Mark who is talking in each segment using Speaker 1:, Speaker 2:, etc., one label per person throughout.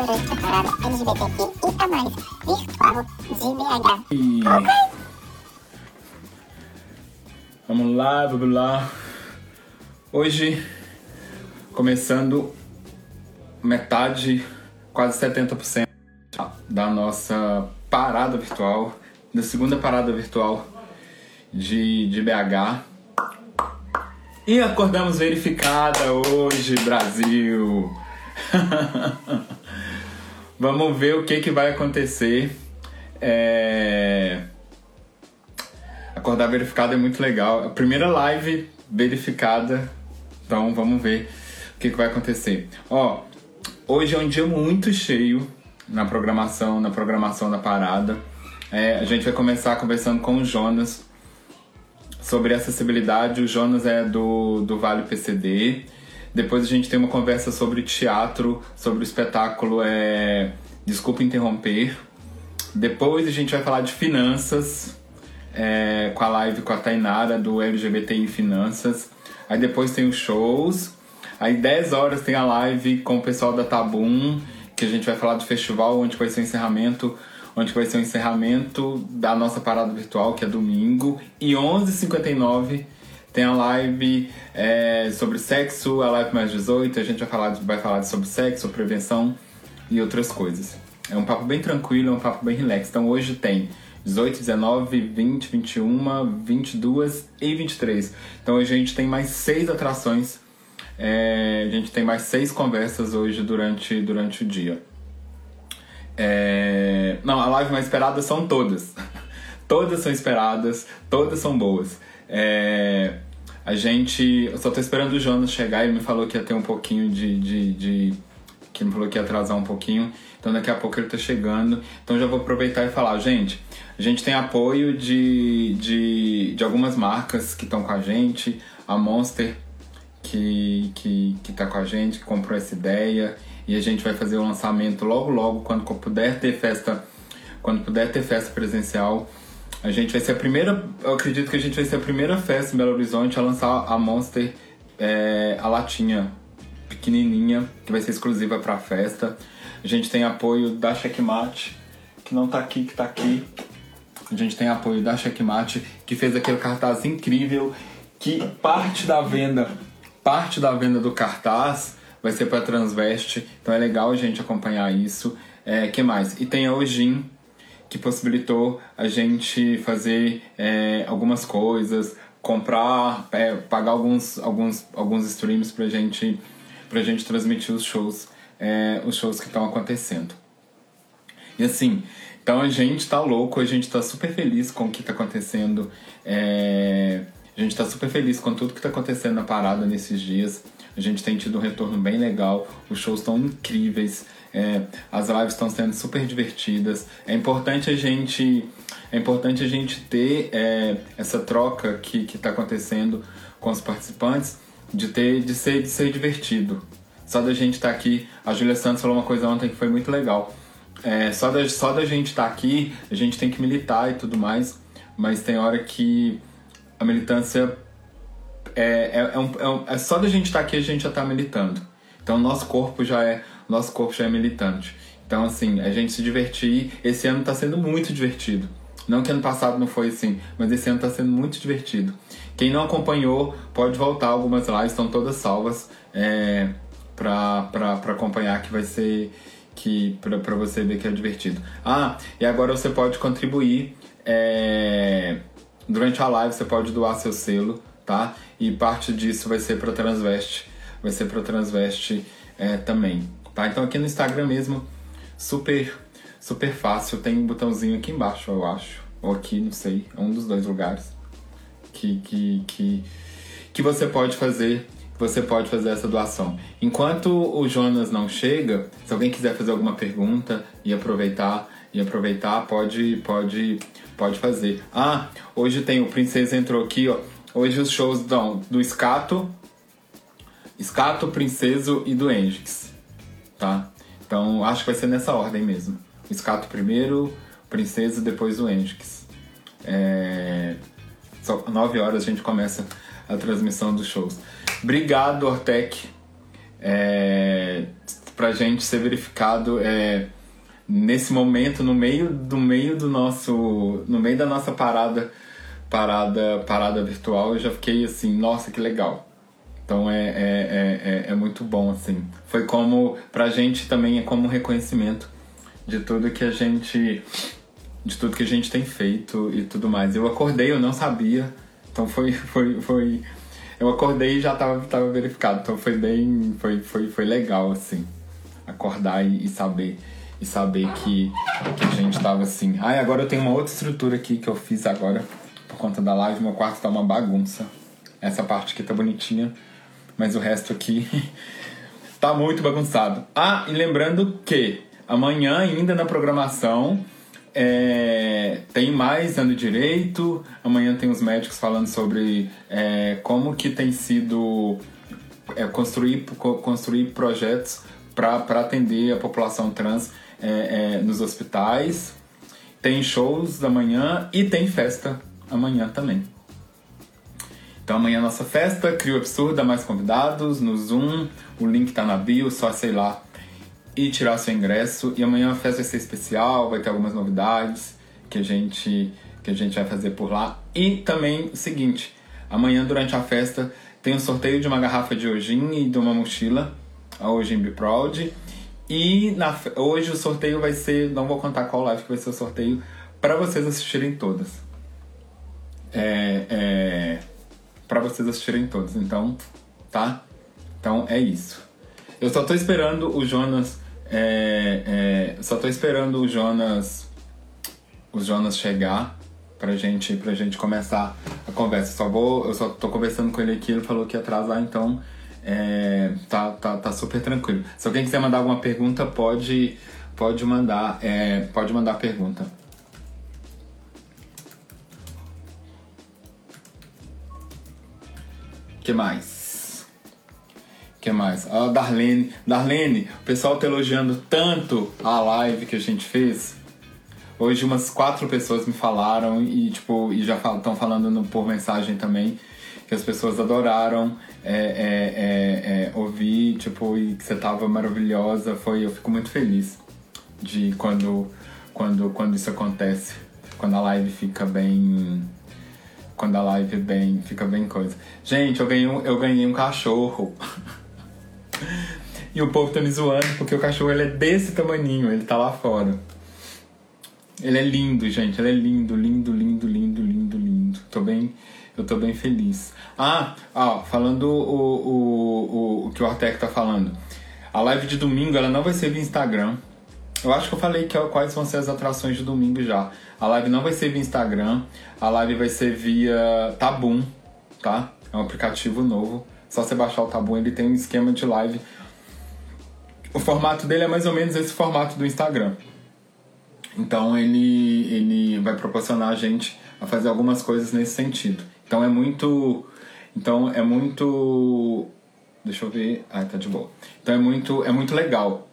Speaker 1: durante a parada LGBTQ e a mais virtual de BH.
Speaker 2: E... Vamos lá, vamos lá. Hoje, começando metade, quase 70% da nossa parada virtual, da segunda parada virtual de, de BH. E acordamos verificada hoje, Brasil! Vamos ver o que, que vai acontecer. É... Acordar verificado é muito legal. A primeira live verificada. Então vamos ver o que, que vai acontecer. Ó, hoje é um dia muito cheio na programação, na programação da parada. É, a gente vai começar conversando com o Jonas sobre acessibilidade. O Jonas é do, do Vale PCD. Depois a gente tem uma conversa sobre teatro, sobre o espetáculo é Desculpa Interromper. Depois a gente vai falar de finanças, é, com a live com a Tainara do LGBTI Finanças. Aí depois tem os shows. Aí 10 horas tem a live com o pessoal da Tabum, que a gente vai falar do festival, onde vai ser o encerramento, onde vai ser o encerramento da nossa parada virtual, que é domingo. E 11h59 tem a live é, sobre sexo, a live mais 18, a gente vai falar, vai falar sobre sexo, prevenção e outras coisas. É um papo bem tranquilo, é um papo bem relax. Então hoje tem 18, 19, 20, 21, 22 e 23. Então hoje a gente tem mais seis atrações. É, a gente tem mais seis conversas hoje durante, durante o dia. É, não, a live mais esperada são todas. todas são esperadas, todas são boas. É, a gente. Eu só tô esperando o Jonas chegar, ele me falou que ia ter um pouquinho de. de, de que me falou que ia atrasar um pouquinho. Então daqui a pouco ele tá chegando. Então já vou aproveitar e falar, gente, a gente tem apoio de, de, de algumas marcas que estão com a gente. A Monster, que, que, que tá com a gente, que comprou essa ideia. E a gente vai fazer o lançamento logo, logo, quando puder ter festa. Quando puder ter festa presencial. A gente vai ser a primeira. Eu acredito que a gente vai ser a primeira festa em Belo Horizonte a lançar a Monster, é, a latinha pequenininha, que vai ser exclusiva para a festa. A gente tem apoio da Checkmate, que não tá aqui, que tá aqui. A gente tem apoio da Checkmate, que fez aquele cartaz incrível, que parte da venda, parte da venda do cartaz vai ser para Transveste. Então é legal a gente acompanhar isso. É, que mais? E tem a Ojin, que possibilitou a gente fazer é, algumas coisas, comprar, é, pagar alguns, alguns, alguns streams pra gente, pra gente transmitir os shows, é, os shows que estão acontecendo. E assim, então a gente tá louco, a gente tá super feliz com o que tá acontecendo. É, a gente tá super feliz com tudo que tá acontecendo na parada nesses dias. A gente tem tido um retorno bem legal, os shows estão incríveis. É, as lives estão sendo super divertidas. É importante a gente, é importante a gente ter é, essa troca que está acontecendo com os participantes de ter, de ser, de ser divertido. Só da gente estar tá aqui, a Julia Santos falou uma coisa ontem que foi muito legal. É, só, da, só da gente estar tá aqui, a gente tem que militar e tudo mais, mas tem hora que a militância é, é, é, é, um, é só da gente estar tá aqui a gente já está militando. Então nosso corpo já é nosso corpo já é militante. Então, assim, a gente se divertir. Esse ano está sendo muito divertido. Não que ano passado não foi assim, mas esse ano está sendo muito divertido. Quem não acompanhou, pode voltar. Algumas lives estão todas salvas é, para acompanhar, que vai ser. que para você ver que é divertido. Ah, e agora você pode contribuir. É, durante a live você pode doar seu selo, tá? E parte disso vai ser para Transveste. Vai ser para Transveste é, também. Tá? Então aqui no Instagram mesmo, super, super fácil. Tem um botãozinho aqui embaixo, eu acho. Ou aqui, não sei. É um dos dois lugares. Que, que, que, que você pode fazer você pode fazer essa doação. Enquanto o Jonas não chega, se alguém quiser fazer alguma pergunta e aproveitar e aproveitar, pode pode pode fazer. Ah, hoje tem o Princesa entrou aqui, ó. Hoje os shows dão do Escato, Escato, Princeso e do Engix tá? Então acho que vai ser nessa ordem mesmo. O Escato primeiro, Princesa depois o Engix. É... Só 9 horas a gente começa a transmissão dos shows. Obrigado, Ortec. É... pra gente ser verificado é, nesse momento, no meio do meio do nosso. no meio da nossa parada, parada, parada virtual, eu já fiquei assim, nossa, que legal. Então é, é, é, é, é muito bom, assim. Foi como, pra gente também é como um reconhecimento de tudo que a gente. de tudo que a gente tem feito e tudo mais. Eu acordei, eu não sabia. Então foi, foi, foi eu acordei e já tava, tava verificado. Então foi bem. Foi, foi, foi legal, assim. Acordar e, e saber. E saber que, que a gente tava assim. Ah, e agora eu tenho uma outra estrutura aqui que eu fiz agora. Conta da live, meu quarto tá uma bagunça. Essa parte aqui tá bonitinha. Mas o resto aqui tá muito bagunçado. Ah, e lembrando que amanhã, ainda na programação, é, tem mais ano direito. Amanhã tem os médicos falando sobre é, como que tem sido é, construir, construir projetos para atender a população trans é, é, nos hospitais. Tem shows da manhã e tem festa amanhã também. Então amanhã é nossa festa, Crio Absurda, mais convidados no Zoom. O link tá na bio, só sei lá e tirar seu ingresso. E amanhã a festa vai ser especial, vai ter algumas novidades que a gente que a gente vai fazer por lá. E também o seguinte, amanhã durante a festa tem um sorteio de uma garrafa de Ojin e de uma mochila, a Ojin Be Proud. E na, hoje o sorteio vai ser, não vou contar qual live que vai ser o sorteio, para vocês assistirem todas. É, é, para vocês assistirem todas, então, tá? Então é isso. Eu só tô esperando o Jonas. É, é, só tô esperando o Jonas. O Jonas chegar pra gente, pra gente começar a conversa. Só vou, eu só tô conversando com ele aqui, ele falou que ia atrasar, então é, tá, tá, tá super tranquilo. Se alguém quiser mandar alguma pergunta, pode, pode mandar. É, pode mandar pergunta. Que mais? que mais? A Darlene. Darlene, o pessoal tá elogiando tanto a live que a gente fez. Hoje umas quatro pessoas me falaram e tipo e já estão falando no, por mensagem também que as pessoas adoraram é, é, é, é, ouvir tipo e que você tava maravilhosa. Foi eu fico muito feliz de quando quando quando isso acontece, quando a live fica bem quando a live bem fica bem coisa. Gente, eu ganhei um, eu ganhei um cachorro. E o povo tá me zoando porque o cachorro ele é desse tamaninho, ele tá lá fora. Ele é lindo, gente. Ele é lindo, lindo, lindo, lindo, lindo, lindo. Tô bem, eu tô bem feliz. Ah, ó, falando o, o, o, o que o Artec tá falando. A live de domingo ela não vai ser via Instagram. Eu acho que eu falei que, quais vão ser as atrações de domingo já. A live não vai ser via Instagram. A live vai ser via Tabum, tá? É um aplicativo novo. Só você baixar o Tabum, ele tem um esquema de live. O formato dele é mais ou menos esse formato do Instagram. Então ele, ele vai proporcionar a gente a fazer algumas coisas nesse sentido. Então é muito. Então é muito. Deixa eu ver. Ah, tá de boa. Então é muito, é muito legal.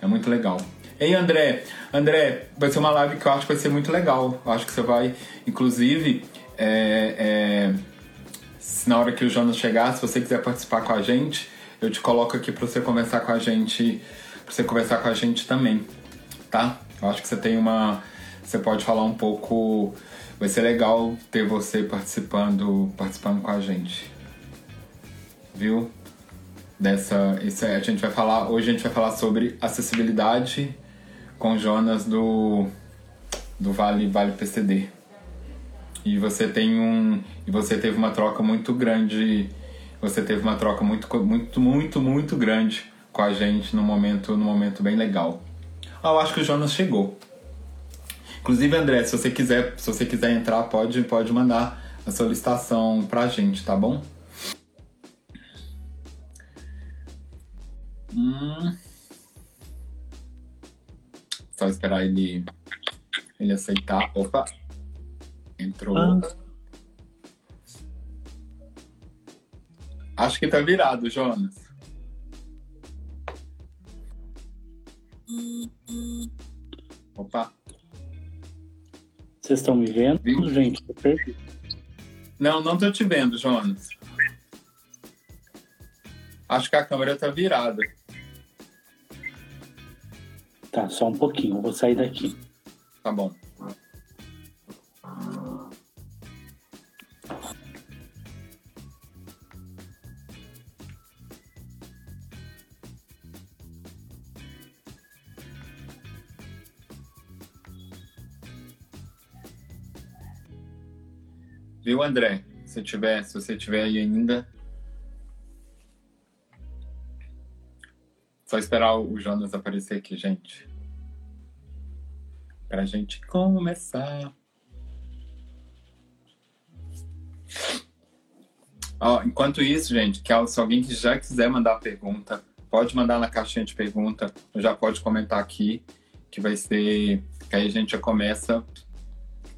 Speaker 2: É muito legal. Ei, André. André, vai ser uma live que eu acho que vai ser muito legal. Eu acho que você vai, inclusive, é, é na hora que o Jonas chegar, se você quiser participar com a gente, eu te coloco aqui para você conversar com a gente, para você conversar com a gente também, tá? Eu acho que você tem uma, você pode falar um pouco, vai ser legal ter você participando, participando com a gente, viu? Dessa, isso é, a gente vai falar, hoje a gente vai falar sobre acessibilidade com Jonas do do Vale Vale PCD e você tem um e você teve uma troca muito grande você teve uma troca muito muito muito muito grande com a gente no momento no momento bem legal. Ah, eu acho que o Jonas chegou. Inclusive André se você quiser se você quiser entrar pode pode mandar a solicitação pra gente tá bom? Hum. Só esperar ele ele aceitar opa Entrou. Ah. Acho que tá virado, Jonas. Opa.
Speaker 3: Vocês estão me vendo, Viu? gente?
Speaker 2: Não, não tô te vendo, Jonas. Acho que a câmera tá virada.
Speaker 3: Tá, só um pouquinho, eu vou sair daqui.
Speaker 2: Tá bom. Viu, André? Se, tiver, se você tiver aí ainda. Só esperar o Jonas aparecer aqui, gente. Pra gente começar. Ó, enquanto isso, gente, que se alguém que já quiser mandar pergunta, pode mandar na caixinha de pergunta, já pode comentar aqui, que vai ser. Que aí a gente já começa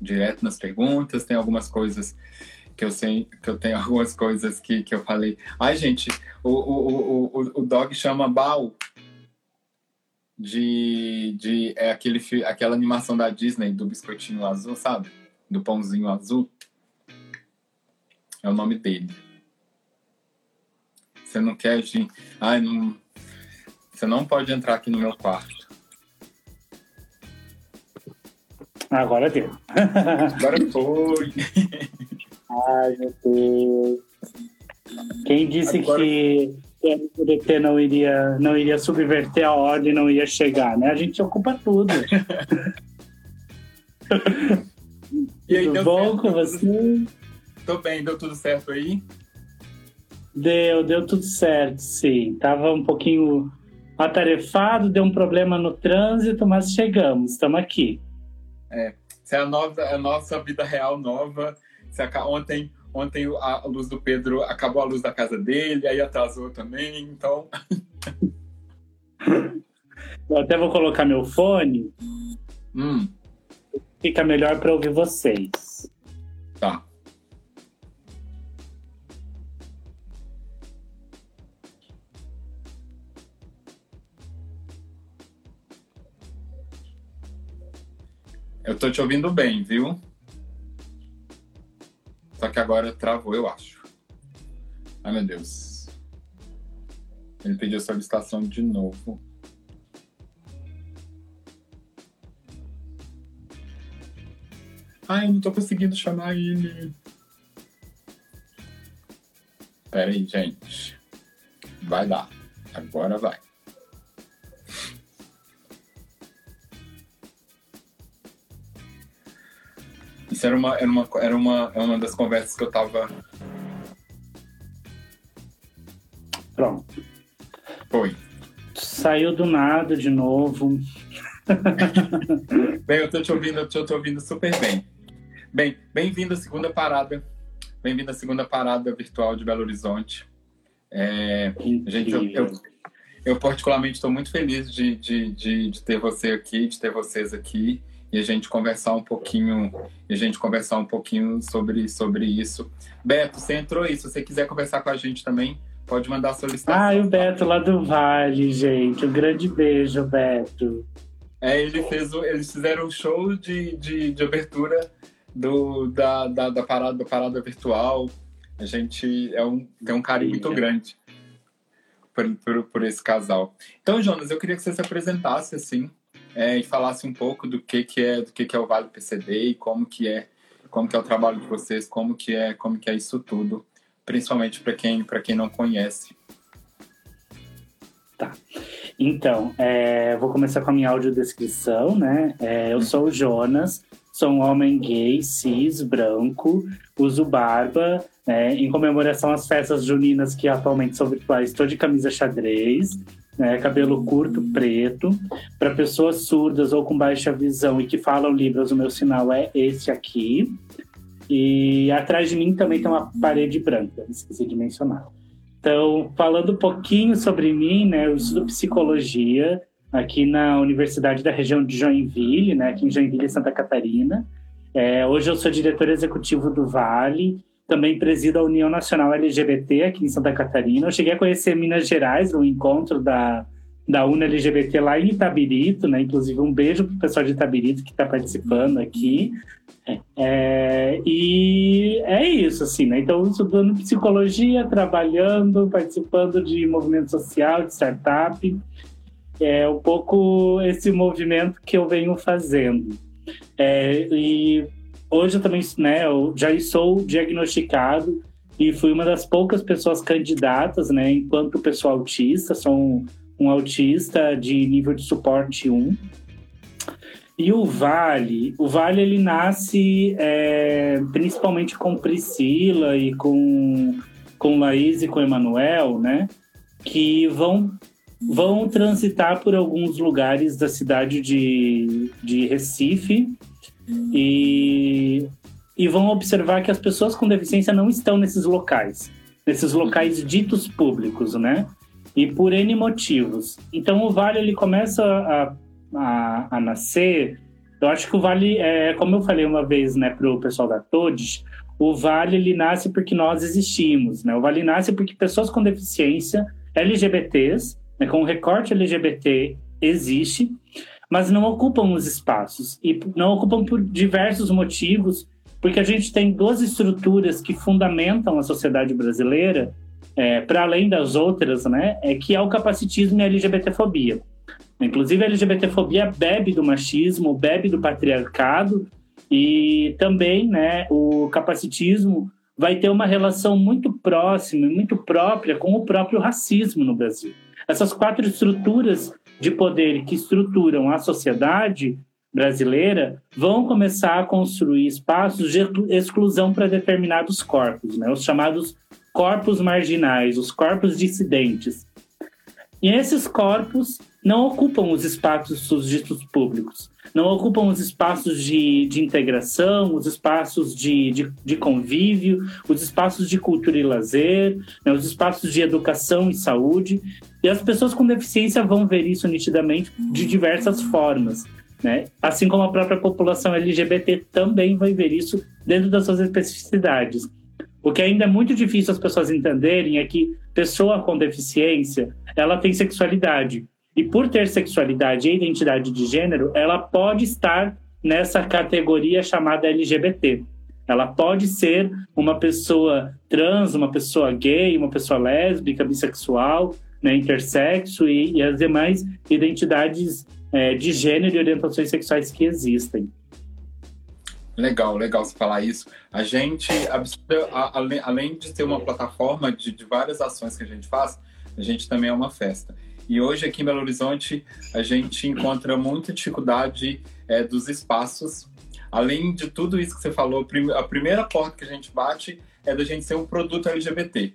Speaker 2: direto nas perguntas, tem algumas coisas que eu sei, que eu tenho algumas coisas que, que eu falei. Ai, gente, o, o, o, o, dog chama Bao de, de é aquele, aquela animação da Disney do biscoitinho azul, sabe? Do pãozinho azul. É o nome dele. Você não quer de. Ai, não. Você não pode entrar aqui no meu quarto.
Speaker 3: Agora deu.
Speaker 2: Agora foi.
Speaker 3: Ai, meu Deus. Quem disse Agora... que o DT não iria, não iria subverter a ordem, não ia chegar, né? A gente ocupa tudo.
Speaker 2: e aí,
Speaker 3: tudo bom certo, com você?
Speaker 2: Tô bem, deu tudo certo aí?
Speaker 3: Deu, deu tudo certo, sim. Tava um pouquinho atarefado, deu um problema no trânsito, mas chegamos, estamos aqui.
Speaker 2: É, é a, nova, a nossa vida real nova. Ontem, ontem a luz do Pedro acabou a luz da casa dele, aí atrasou também, então.
Speaker 3: Eu até vou colocar meu fone.
Speaker 2: Hum.
Speaker 3: Fica melhor para ouvir vocês.
Speaker 2: Tá. Eu tô te ouvindo bem, viu? Só que agora travou, eu acho. Ai, meu Deus. Ele pediu solicitação de novo. Ai, não tô conseguindo chamar ele. Pera aí, gente. Vai dar. Agora vai. Isso era uma, era uma, era uma, era uma das conversas que eu tava.
Speaker 3: Pronto.
Speaker 2: Foi.
Speaker 3: Saiu do nada de novo.
Speaker 2: bem, eu tô te ouvindo, eu tô te ouvindo super bem. Bem, bem-vindo à segunda parada. Bem-vindo à segunda parada virtual de Belo Horizonte. É, gente, eu, eu, eu particularmente estou muito feliz de, de, de, de ter você aqui, de ter vocês aqui e a gente conversar um pouquinho, e a gente conversar um pouquinho sobre, sobre isso. Beto, você entrou aí, se você quiser conversar com a gente também, pode mandar a solicitação.
Speaker 3: Ah, o Beto lá do Vale, gente. Um grande beijo, Beto.
Speaker 2: É, ele fez o, eles fizeram um show de, de, de abertura do, da, da, da, parada, da parada virtual. A gente é um, tem um carinho muito grande por, por, por esse casal. Então, Jonas, eu queria que você se apresentasse assim, é, e falasse um pouco do que, que é do que, que é o Vale PCD e como que é como que é o trabalho de vocês, como que é como que é isso tudo, principalmente para quem para quem não conhece.
Speaker 3: Tá. Então, é, vou começar com a minha audiodescrição, né? É, eu sou o Jonas, sou um homem gay, cis, branco, uso barba, né? em comemoração às festas juninas que atualmente são virtuais, estou de camisa xadrez, né, cabelo curto, preto. Para pessoas surdas ou com baixa visão e que falam Libras, o meu sinal é esse aqui. E atrás de mim também tem uma parede branca, esqueci de mencionar. Então, falando um pouquinho sobre mim, né, eu estudo psicologia aqui na Universidade da região de Joinville, né, aqui em Joinville, Santa Catarina. É, hoje eu sou diretor executivo do Vale também presido a União Nacional LGBT aqui em Santa Catarina. Eu cheguei a conhecer Minas Gerais, no encontro da, da UNA LGBT lá em Itabirito, né? Inclusive, um beijo para o pessoal de Itabirito que está participando aqui. É, e é isso, assim, né? Então, estudando psicologia, trabalhando, participando de movimento social, de startup. é um pouco esse movimento que eu venho fazendo. É, e hoje eu também, né, eu já sou diagnosticado e fui uma das poucas pessoas candidatas, né, enquanto pessoa autista, sou um, um autista de nível de suporte 1. E o Vale, o Vale ele nasce é, principalmente com Priscila e com, com Laís e com Emanuel, né? Que vão, vão transitar por alguns lugares da cidade de, de Recife e, e vão observar que as pessoas com deficiência não estão nesses locais, nesses locais ditos públicos, né? E por N motivos. Então o Vale ele começa a a, a nascer, eu acho que o Vale, é, como eu falei uma vez né, para o pessoal da Todes, o Vale ele nasce porque nós existimos. Né? O Vale nasce porque pessoas com deficiência, LGBTs, né, com recorte LGBT, existe, mas não ocupam os espaços. E não ocupam por diversos motivos, porque a gente tem duas estruturas que fundamentam a sociedade brasileira, é, para além das outras, né, é que é o capacitismo e a LGBTfobia. Inclusive, a LGBTfobia bebe do machismo, bebe do patriarcado e também né, o capacitismo vai ter uma relação muito próxima e muito própria com o próprio racismo no Brasil. Essas quatro estruturas de poder que estruturam a sociedade brasileira vão começar a construir espaços de exclusão para determinados corpos, né? os chamados corpos marginais, os corpos dissidentes. E esses corpos não ocupam os espaços ditos públicos, não ocupam os espaços de, de integração, os espaços de, de, de, convívio, os espaços de cultura e lazer, né, os espaços de educação e saúde. E as pessoas com deficiência vão ver isso nitidamente de diversas formas. Né? Assim como a própria população LGBT também vai ver isso dentro das suas especificidades. O que ainda é muito difícil as pessoas entenderem é que pessoa com deficiência, ela tem sexualidade. E por ter sexualidade e identidade de gênero, ela pode estar nessa categoria chamada LGBT. Ela pode ser uma pessoa trans, uma pessoa gay, uma pessoa lésbica, bissexual, né, intersexo e, e as demais identidades é, de gênero e orientações sexuais que existem.
Speaker 2: Legal, legal você falar isso. A gente, além de ter uma plataforma de, de várias ações que a gente faz, a gente também é uma festa. E hoje aqui em Belo Horizonte a gente encontra muita dificuldade é, dos espaços. Além de tudo isso que você falou, a primeira porta que a gente bate é da gente ser um produto LGBT.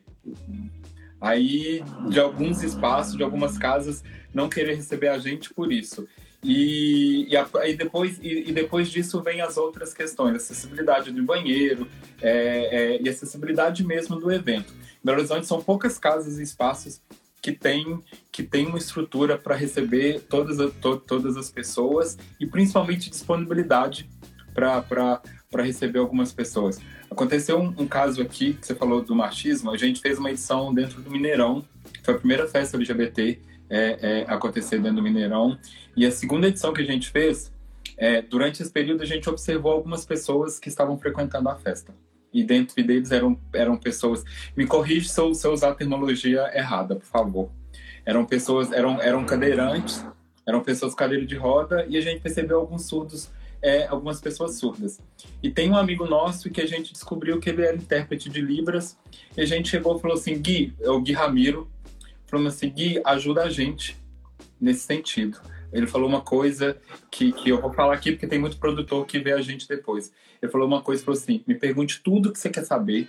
Speaker 2: Aí, de alguns espaços, de algumas casas, não querer receber a gente por isso. E, e, a, e depois, e, e, depois disso vem as outras questões, acessibilidade do banheiro é, é, e acessibilidade mesmo do evento. Em Belo Horizonte são poucas casas e espaços que tem, que tem uma estrutura para receber todas, to, todas as pessoas e principalmente disponibilidade para receber algumas pessoas. Aconteceu um, um, caso aqui, que você falou do machismo, a gente fez uma edição dentro do Mineirão, foi a primeira festa LGBT é, é, acontecer dentro do Mineirão. E a segunda edição que a gente fez, é, durante esse período a gente observou algumas pessoas que estavam frequentando a festa. E dentro deles eram, eram pessoas. Me corrija se eu, se eu usar a terminologia errada, por favor. Eram pessoas, eram, eram cadeirantes, eram pessoas cadeira de roda, e a gente percebeu alguns surdos é, algumas pessoas surdas. E tem um amigo nosso que a gente descobriu que ele era intérprete de Libras, e a gente chegou e falou assim: Gui, é o Gui Ramiro, falando assim, Gui, ajuda a gente nesse sentido. Ele falou uma coisa que, que eu vou falar aqui porque tem muito produtor que vê a gente depois. Ele falou uma coisa, falou assim, me pergunte tudo que você quer saber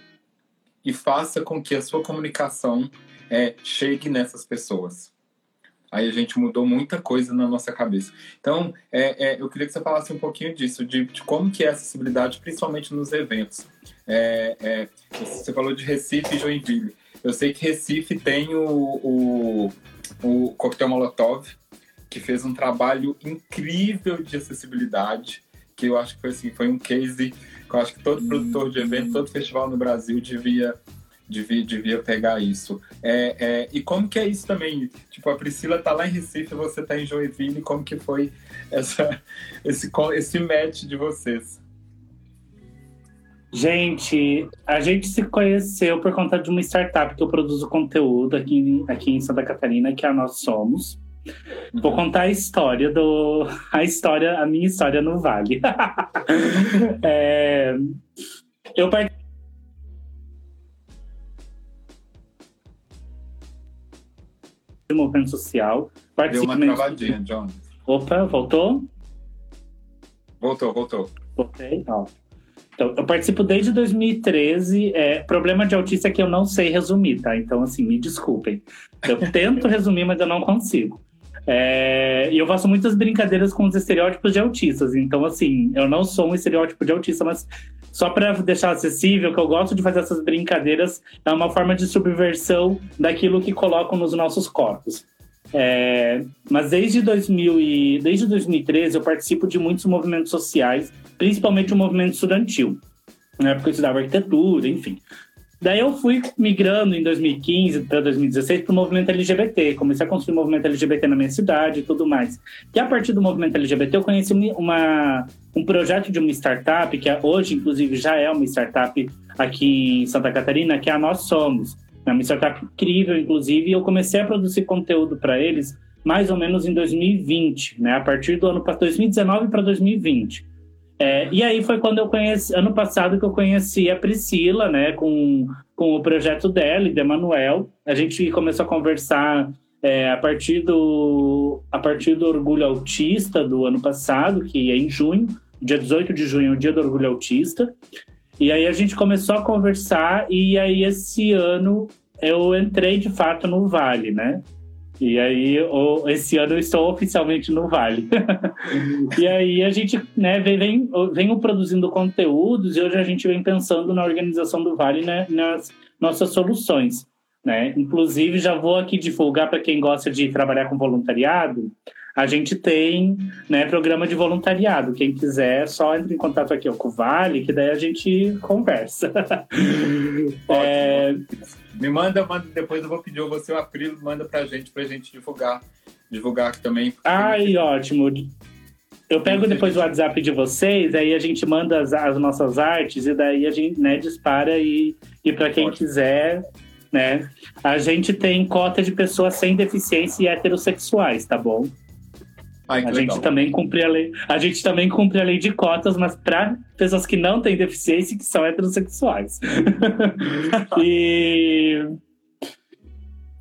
Speaker 2: e faça com que a sua comunicação é, chegue nessas pessoas. Aí a gente mudou muita coisa na nossa cabeça. Então, é, é, eu queria que você falasse um pouquinho disso, de, de como que é a acessibilidade, principalmente nos eventos. É, é você falou de Recife e Joinville. Eu sei que Recife tem o, o, o Coquetel Molotov, que fez um trabalho incrível de acessibilidade, que eu acho que foi assim, foi um case que eu acho que todo produtor de evento, todo festival no Brasil devia devia, devia pegar isso. É, é, e como que é isso também? Tipo, a Priscila tá lá em Recife, você tá em Joinville, como que foi essa, esse, esse match de vocês?
Speaker 3: Gente, a gente se conheceu por conta de uma startup que eu produzo conteúdo aqui, aqui em Santa Catarina, que é a Nós Somos. Vou contar a história do. A história, a minha história no Vale. é, eu participei movimento social.
Speaker 2: Deu uma travadinha, John.
Speaker 3: Opa, voltou?
Speaker 2: Voltou, voltou.
Speaker 3: Voltei? Ó. Então, eu participo desde 2013. É, problema de autista é que eu não sei resumir, tá? Então, assim, me desculpem. Eu tento resumir, mas eu não consigo. É, e eu faço muitas brincadeiras com os estereótipos de autistas. Então, assim, eu não sou um estereótipo de autista, mas só para deixar acessível, que eu gosto de fazer essas brincadeiras, é uma forma de subversão daquilo que colocam nos nossos corpos. É, mas desde, 2000 e, desde 2013 eu participo de muitos movimentos sociais, principalmente o movimento estudantil. Na época eu estudava arquitetura, enfim. Daí eu fui migrando em 2015 para 2016 para o movimento LGBT. Comecei a construir o movimento LGBT na minha cidade e tudo mais. E a partir do movimento LGBT eu conheci uma, um projeto de uma startup, que é, hoje, inclusive, já é uma startup aqui em Santa Catarina, que é a Nós Somos. É uma startup incrível, inclusive, e eu comecei a produzir conteúdo para eles mais ou menos em 2020, né? A partir do ano 2019 para 2020. É, e aí foi quando eu conheci, ano passado que eu conheci a Priscila, né, com, com o projeto dela e do Emanuel. A gente começou a conversar é, a, partir do, a partir do Orgulho Autista do ano passado, que é em junho, dia 18 de junho, é o dia do Orgulho Autista. E aí a gente começou a conversar e aí esse ano eu entrei de fato no Vale, né? E aí, esse ano eu estou oficialmente no Vale. e aí a gente né, vem, vem, produzindo conteúdos e hoje a gente vem pensando na organização do Vale né, nas nossas soluções. Né? Inclusive, já vou aqui divulgar para quem gosta de trabalhar com voluntariado. A gente tem né, programa de voluntariado. Quem quiser, só entre em contato aqui com o Vale, que daí a gente conversa.
Speaker 2: é... Me manda, manda, depois eu vou pedir você o Aprilo, manda pra gente, pra gente divulgar. Divulgar aqui também.
Speaker 3: Ai, ótimo. Eu pego depois o WhatsApp de vocês, aí a gente manda as, as nossas artes e daí a gente né, dispara e, e para quem ótimo. quiser, né? A gente tem cota de pessoas sem deficiência e heterossexuais, tá bom? Ai, a legal. gente também cumpre a lei. A gente também cumpre a lei de cotas, mas para pessoas que não têm deficiência e que são heterossexuais. e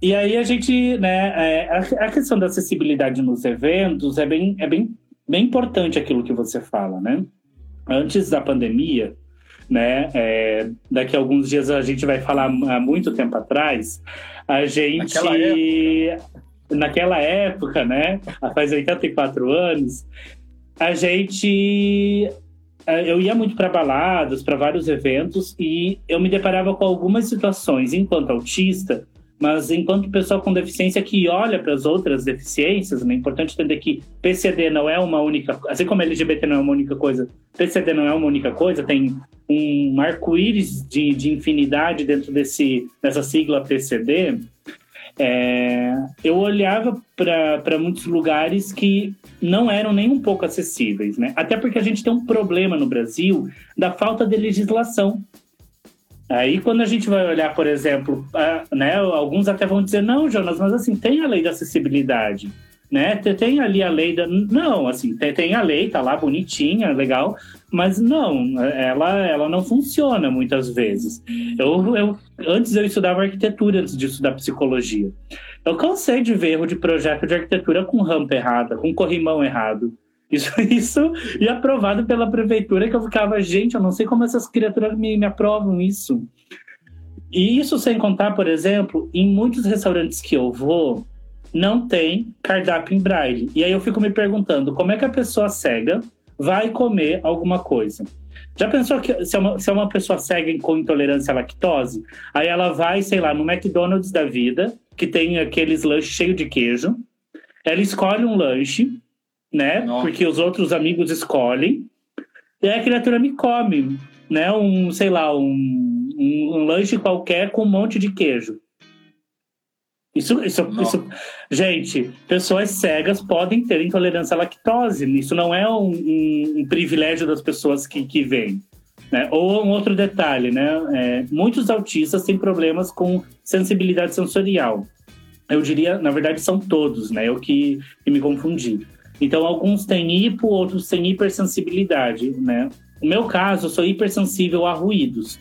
Speaker 3: e aí a gente, né, é, a questão da acessibilidade nos eventos é bem, é bem, bem importante aquilo que você fala, né? Antes da pandemia, né, é, daqui a alguns dias a gente vai falar há muito tempo atrás, a gente naquela época, né, faz 84 anos, a gente eh, eu ia muito para baladas, para vários eventos e eu me deparava com algumas situações enquanto autista, mas enquanto pessoa com deficiência que olha para as outras deficiências, né, é importante entender que PCD não é uma única, assim como LGBT não é uma única coisa, PCD não é uma única coisa, tem um arco-íris de, de infinidade dentro desse dessa sigla PCD. É, eu olhava para muitos lugares que não eram nem um pouco acessíveis, né? Até porque a gente tem um problema no Brasil da falta de legislação. Aí, quando a gente vai olhar, por exemplo, né, alguns até vão dizer: não, Jonas, mas assim, tem a lei da acessibilidade né? Tem ali a lei da. Não, assim, tem, tem a lei, tá lá bonitinha, legal, mas não, ela, ela não funciona muitas vezes. Eu, eu, antes eu estudava arquitetura, antes de estudar psicologia. Eu cansei de ver erro de projeto de arquitetura com rampa errada, com corrimão errado. Isso, isso e aprovado pela prefeitura, que eu ficava, gente, eu não sei como essas criaturas me, me aprovam isso. E isso sem contar, por exemplo, em muitos restaurantes que eu vou, não tem cardápio em braille. E aí eu fico me perguntando como é que a pessoa cega vai comer alguma coisa. Já pensou que se é uma, se é uma pessoa cega com intolerância à lactose, aí ela vai, sei lá, no McDonald's da vida, que tem aqueles lanches cheios de queijo, ela escolhe um lanche, né? Nossa. Porque os outros amigos escolhem, e aí a criatura me come, né? Um, sei lá, um, um, um lanche qualquer com um monte de queijo. Isso, isso, isso, gente, pessoas cegas podem ter intolerância à lactose. Isso não é um, um, um privilégio das pessoas que, que vêm. Né? Ou um outro detalhe, né? É, muitos autistas têm problemas com sensibilidade sensorial. eu diria, na verdade, são todos, né? Eu que, que me confundi. Então, alguns têm hipo, outros têm hipersensibilidade, né? No meu caso, eu sou hipersensível a ruídos.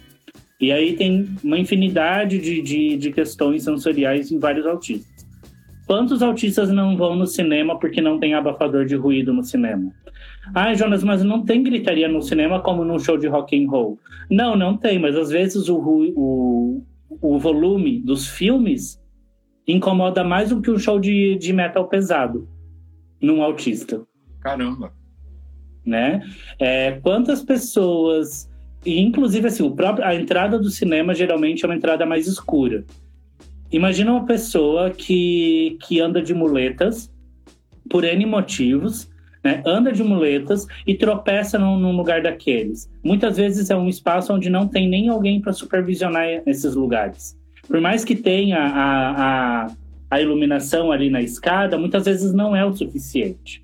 Speaker 3: E aí tem uma infinidade de, de, de questões sensoriais em vários autistas. Quantos autistas não vão no cinema porque não tem abafador de ruído no cinema? Ah, Jonas, mas não tem gritaria no cinema como num show de rock and roll. Não, não tem, mas às vezes o, o, o volume dos filmes incomoda mais do que um show de, de metal pesado num autista.
Speaker 2: Caramba!
Speaker 3: Né? É, quantas pessoas. E, inclusive, assim, o próprio, a entrada do cinema geralmente é uma entrada mais escura. Imagina uma pessoa que, que anda de muletas por N motivos, né? anda de muletas e tropeça num, num, lugar daqueles. Muitas vezes é um espaço onde não tem nem alguém para supervisionar esses lugares. Por mais que tenha a, a, a iluminação ali na escada, muitas vezes não é o suficiente.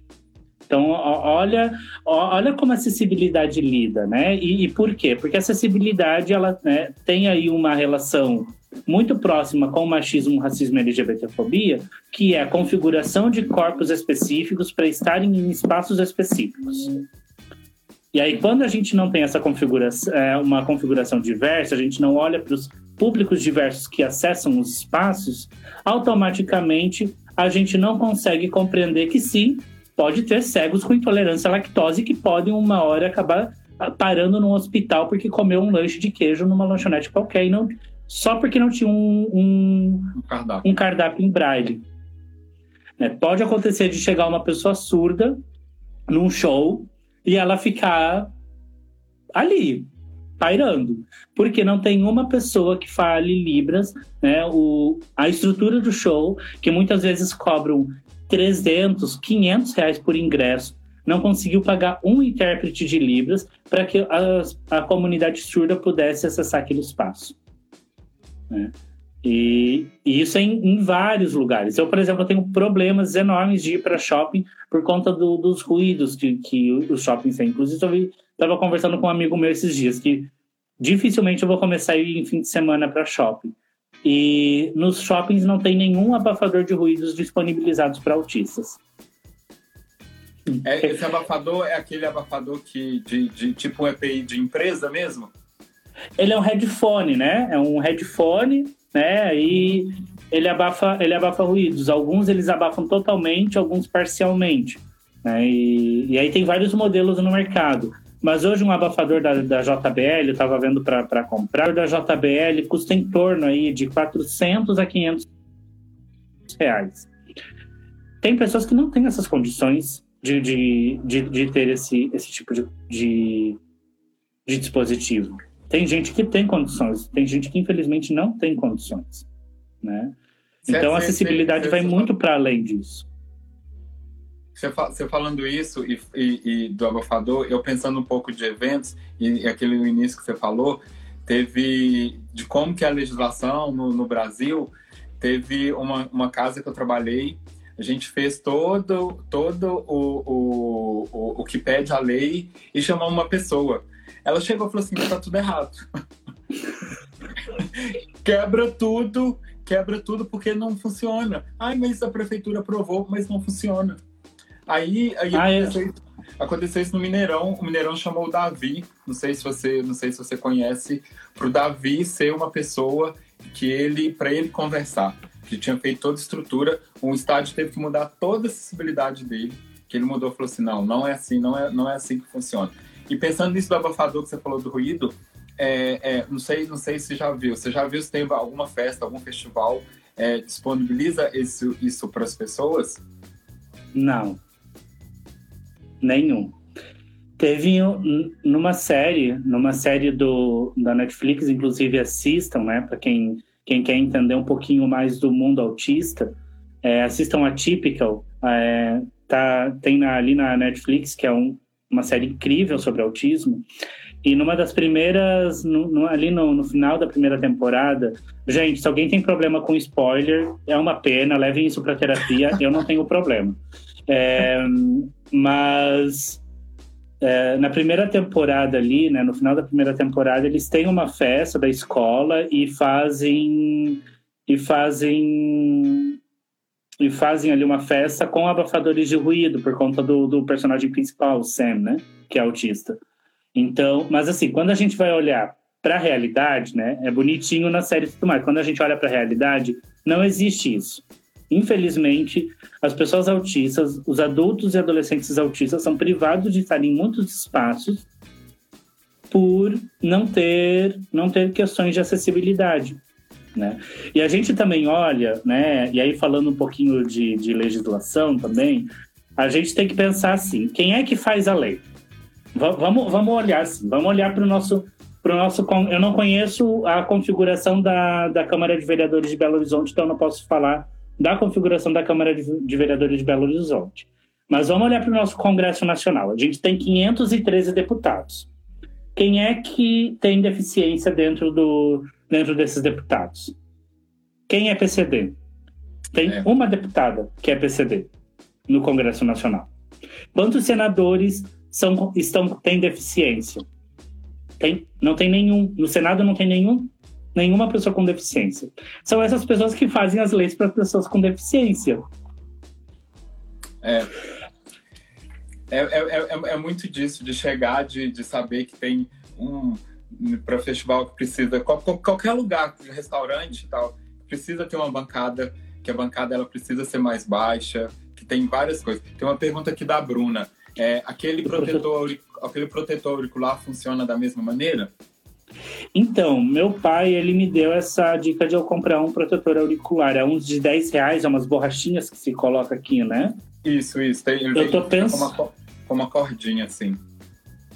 Speaker 3: Então, olha, olha como a acessibilidade lida, né? E, e por quê? Porque a acessibilidade ela né, tem aí uma relação muito próxima com o machismo, racismo e LGBTfobia, que é a configuração de corpos específicos para estarem em espaços específicos. E aí, quando a gente não tem essa configuração, é, uma configuração diversa, a gente não olha para os públicos diversos que acessam os espaços, automaticamente a gente não consegue compreender que sim, pode ter cegos com intolerância à lactose que podem uma hora acabar parando num hospital porque comeu um lanche de queijo numa lanchonete qualquer e não só porque não tinha um, um, um, cardápio. um cardápio em braille. É, pode acontecer de chegar uma pessoa surda num show e ela ficar ali, pairando. Porque não tem uma pessoa que fale Libras, né? O, a estrutura do show, que muitas vezes cobram 300, 500 reais por ingresso, não conseguiu pagar um intérprete de Libras para que a, a comunidade surda pudesse acessar aquele espaço. Né? E, e, isso é em, em, vários lugares. Eu, por exemplo, tenho problemas enormes de ir para shopping por conta do, dos ruídos que, que os shoppings têm. Inclusive, estava conversando com um amigo meu esses dias que dificilmente eu vou começar a ir em fim de semana para shopping. E nos shoppings não tem nenhum abafador de ruídos disponibilizados para autistas.
Speaker 2: É, esse abafador é aquele abafador que de, de tipo um EPI de empresa mesmo?
Speaker 3: Ele é um headphone, né? É um headphone, né? E ele abafa, ele abafa ruídos. Alguns eles abafam totalmente, alguns parcialmente. Né? E, e aí tem vários modelos no mercado. Mas hoje um abafador da, da JBL, eu estava vendo para comprar, da JBL custa em torno aí de 400 a 500 reais. Tem pessoas que não têm essas condições de, de, de, de ter esse, esse tipo de, de, de dispositivo. Tem gente que tem condições, tem gente que infelizmente não tem condições, né? Então a acessibilidade vai muito para além disso.
Speaker 2: Você falando isso e, e, e, do abafador, eu pensando um pouco de eventos e, e aquele início que você falou, teve de como que a legislação no, no Brasil teve uma, uma casa que eu trabalhei a gente fez todo, todo o, o, o, o que pede a lei e chamou uma pessoa. Ela chegou e falou assim: tá tudo errado. quebra tudo, quebra tudo porque não funciona. Ai, mas a prefeitura aprovou, mas não funciona. Aí, aí ah, é. aconteceu, é. aconteceu, isso no Mineirão. O Mineirão chamou o Davi, não sei se você, não sei se você conhece, para o Davi ser uma pessoa que ele, para ele conversar, que tinha feito toda a estrutura, o estádio teve que mudar toda a acessibilidade dele, que ele mudou, falou assim, não, não é assim, não é, não é assim que funciona. E pensando nisso do abafador que você falou do ruído, é, é, não sei, não sei se já viu. Você já viu se tem alguma festa, algum festival é, disponibiliza isso, isso para as pessoas?
Speaker 3: Não, nenhum. Teve numa série, numa série do da Netflix, inclusive assistam, né? Para quem quem quer entender um pouquinho mais do mundo autista, é, assistam a Typical. É, tá, tem na, ali na Netflix, que é um, uma série incrível sobre autismo. E numa das primeiras, no, no, ali no, no, final da primeira temporada, gente, se alguém tem problema com spoiler, é uma pena, levem isso para terapia, eu não tenho problema. É, mas é, na primeira temporada ali, né, no final da primeira temporada, eles têm uma festa da escola e fazem e fazem e fazem ali uma festa com abafadores de ruído por conta do, do personagem principal, Sam, né? Que é autista. Então, mas assim, quando a gente vai olhar para a realidade, né? É bonitinho na série e tudo mais. Quando a gente olha para a realidade, não existe isso. Infelizmente, as pessoas autistas, os adultos e adolescentes autistas são privados de estar em muitos espaços por não ter não ter questões de acessibilidade. Né? E a gente também olha, né? E aí falando um pouquinho de, de legislação também, a gente tem que pensar assim: quem é que faz a lei? V vamos, vamos olhar assim, vamos olhar para o nosso para o nosso. Eu não conheço a configuração da, da Câmara de Vereadores de Belo Horizonte, então não posso falar da configuração da Câmara de, Vereadores de Belo Horizonte. Mas vamos olhar para o nosso Congresso Nacional. A gente tem 513 deputados. Quem é que tem deficiência dentro do, dentro desses deputados. Quem é PCD? Tem é. uma deputada que é PCD no Congresso Nacional. Quantos senadores são, estão, têm deficiência? Tem, não tem nenhum. No Senado não tem nenhum, nenhuma pessoa com deficiência. São essas pessoas que fazem as leis para pessoas com deficiência.
Speaker 2: É. É, é, é, é muito disso, de chegar, de, de saber que tem um, para festival que precisa qualquer lugar, restaurante e tal, precisa ter uma bancada, que a bancada ela precisa ser mais baixa, que tem várias coisas. Tem uma pergunta aqui da Bruna. É, aquele protetor aquele protetor auricular funciona da mesma maneira?
Speaker 3: Então, meu pai, ele me deu essa dica de eu comprar um protetor auricular. É uns de 10 reais, é umas borrachinhas que se coloca aqui, né?
Speaker 2: Isso, isso. Tem,
Speaker 3: eu tô pensando...
Speaker 2: Com uma, com uma cordinha, assim.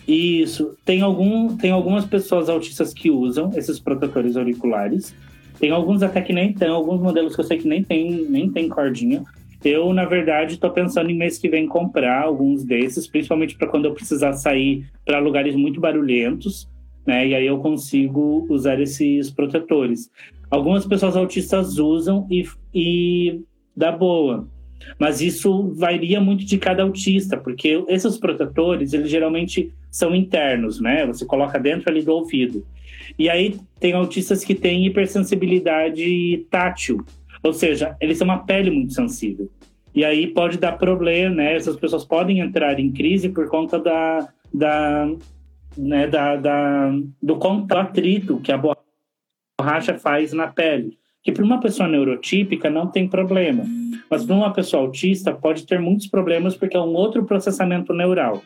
Speaker 3: Isso. Tem, algum, tem algumas pessoas autistas que usam esses protetores auriculares. Tem alguns até que nem tem, alguns modelos que eu sei que nem tem, nem tem cordinha. Eu, na verdade, estou pensando em mês que vem comprar alguns desses, principalmente para quando eu precisar sair para lugares muito barulhentos, né? E aí eu consigo usar esses protetores. Algumas pessoas autistas usam e, e dá boa. Mas isso varia muito de cada autista, porque esses protetores, eles geralmente são internos, né? Você coloca dentro ali do ouvido. E aí tem autistas que têm hipersensibilidade tátil, ou seja, eles têm uma pele muito sensível. E aí pode dar problema, né? Essas pessoas podem entrar em crise por conta da, da, né, da, da do atrito que a borracha faz na pele. Que para uma pessoa neurotípica não tem problema, mas para uma pessoa autista pode ter muitos problemas porque é um outro processamento neural.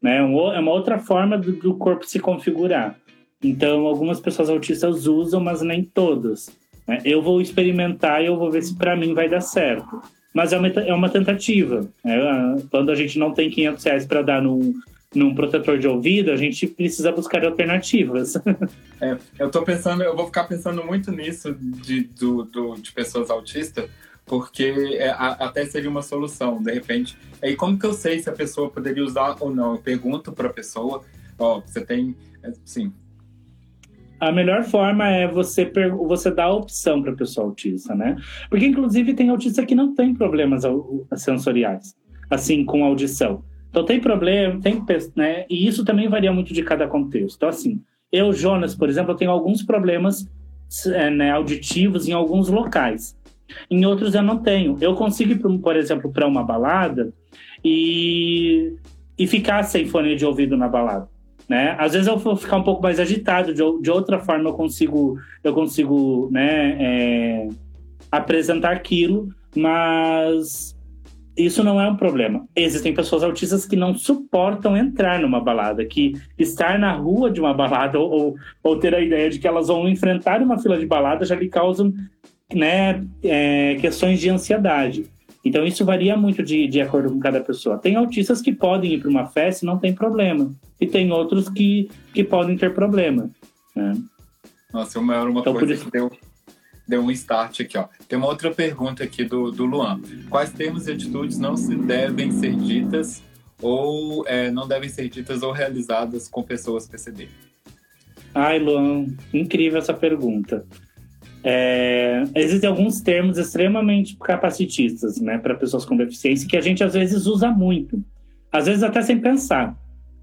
Speaker 3: Né? É uma outra forma do, do corpo se configurar. Então, algumas pessoas autistas usam, mas nem todas. Né? Eu vou experimentar e eu vou ver se para mim vai dar certo. Mas é uma, é uma tentativa. Né? Quando a gente não tem 500 reais para dar num, num protetor de ouvido, a gente precisa buscar alternativas.
Speaker 2: É, eu tô pensando, eu vou ficar pensando muito nisso de, do, do de pessoas autistas, porque é, a, até seria uma solução, de repente. E como que eu sei se a pessoa poderia usar ou não? Eu pergunto para a pessoa, ó, oh, você tem, é, sim.
Speaker 3: A melhor forma é você, você dar a opção para a pessoa autista, né? Porque, inclusive, tem autista que não tem problemas sensoriais, assim, com audição. Então, tem problema, tem, né? E isso também varia muito de cada contexto. Então, assim, eu, Jonas, por exemplo, eu tenho alguns problemas é, né, auditivos em alguns locais. Em outros eu não tenho. Eu consigo ir, por exemplo, para uma balada e, e ficar sem fone de ouvido na balada. Né? Às vezes eu vou ficar um pouco mais agitado, de, de outra forma eu consigo, eu consigo né, é, apresentar aquilo, mas isso não é um problema. Existem pessoas autistas que não suportam entrar numa balada, que estar na rua de uma balada ou, ou, ou ter a ideia de que elas vão enfrentar uma fila de balada já lhe causam né, é, questões de ansiedade. Então, isso varia muito de, de acordo com cada pessoa. Tem autistas que podem ir para uma festa e não tem problema. E tem outros que, que podem ter problema. Né?
Speaker 2: Nossa, uma, uma então, coisa isso... que deu, deu um start aqui. Ó. Tem uma outra pergunta aqui do, do Luan. Quais termos e atitudes não se devem ser ditas ou é, não devem ser ditas ou realizadas com pessoas PCD?
Speaker 3: Ai, Luan, incrível essa pergunta. É, existem alguns termos extremamente capacitistas né, para pessoas com deficiência que a gente às vezes usa muito, às vezes até sem pensar,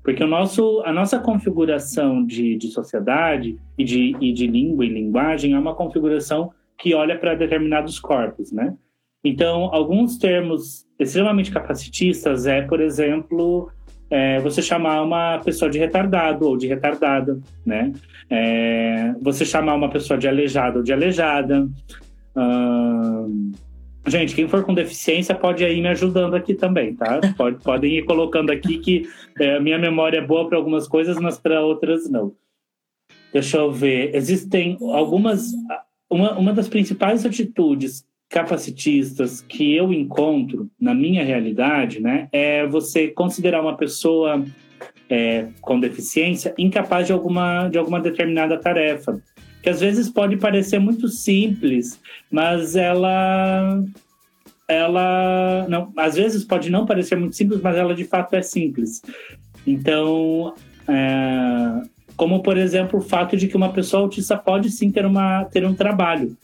Speaker 3: porque o nosso, a nossa configuração de, de sociedade e de, e de língua e linguagem é uma configuração que olha para determinados corpos, né? Então, alguns termos extremamente capacitistas é, por exemplo, é, você chamar uma pessoa de retardado ou de retardada, né? É, você chamar uma pessoa de aleijado ou de aleijada. Hum, gente, quem for com deficiência pode ir me ajudando aqui também, tá? Pode, podem ir colocando aqui que é, a minha memória é boa para algumas coisas, mas para outras não. Deixa eu ver. Existem algumas. Uma, uma das principais atitudes capacitistas que eu encontro na minha realidade, né, é você considerar uma pessoa é, com deficiência incapaz de alguma, de alguma determinada tarefa. Que às vezes pode parecer muito simples, mas ela. Ela. Não, às vezes pode não parecer muito simples, mas ela de fato é simples. Então. É, como, por exemplo, o fato de que uma pessoa autista pode sim ter, uma, ter um trabalho.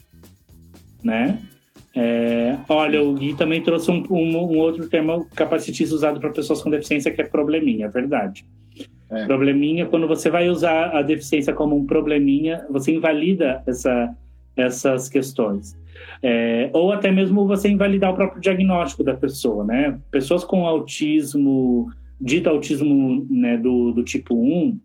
Speaker 3: Né? É, olha, o Gui também trouxe um, um, um outro termo capacitista usado para pessoas com deficiência, que é probleminha, é verdade. É. Probleminha, quando você vai usar a deficiência como um probleminha, você invalida essa, essas questões. É, ou até mesmo você invalidar o próprio diagnóstico da pessoa, né? Pessoas com autismo, dito autismo né, do, do tipo 1,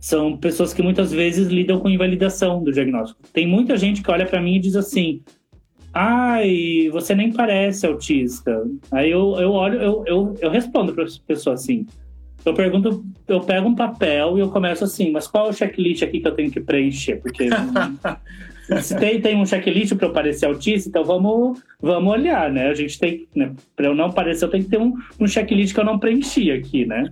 Speaker 3: são pessoas que muitas vezes lidam com invalidação do diagnóstico. Tem muita gente que olha para mim e diz assim: Ai, você nem parece autista. Aí eu, eu olho, eu, eu, eu respondo para as pessoas assim. Eu pergunto, eu pego um papel e eu começo assim, mas qual é o checklist aqui que eu tenho que preencher? Porque se tem, tem um checklist para eu parecer autista, então vamos, vamos olhar, né? A gente tem, né, para eu não parecer, eu tenho que ter um, um checklist que eu não preenchi aqui, né?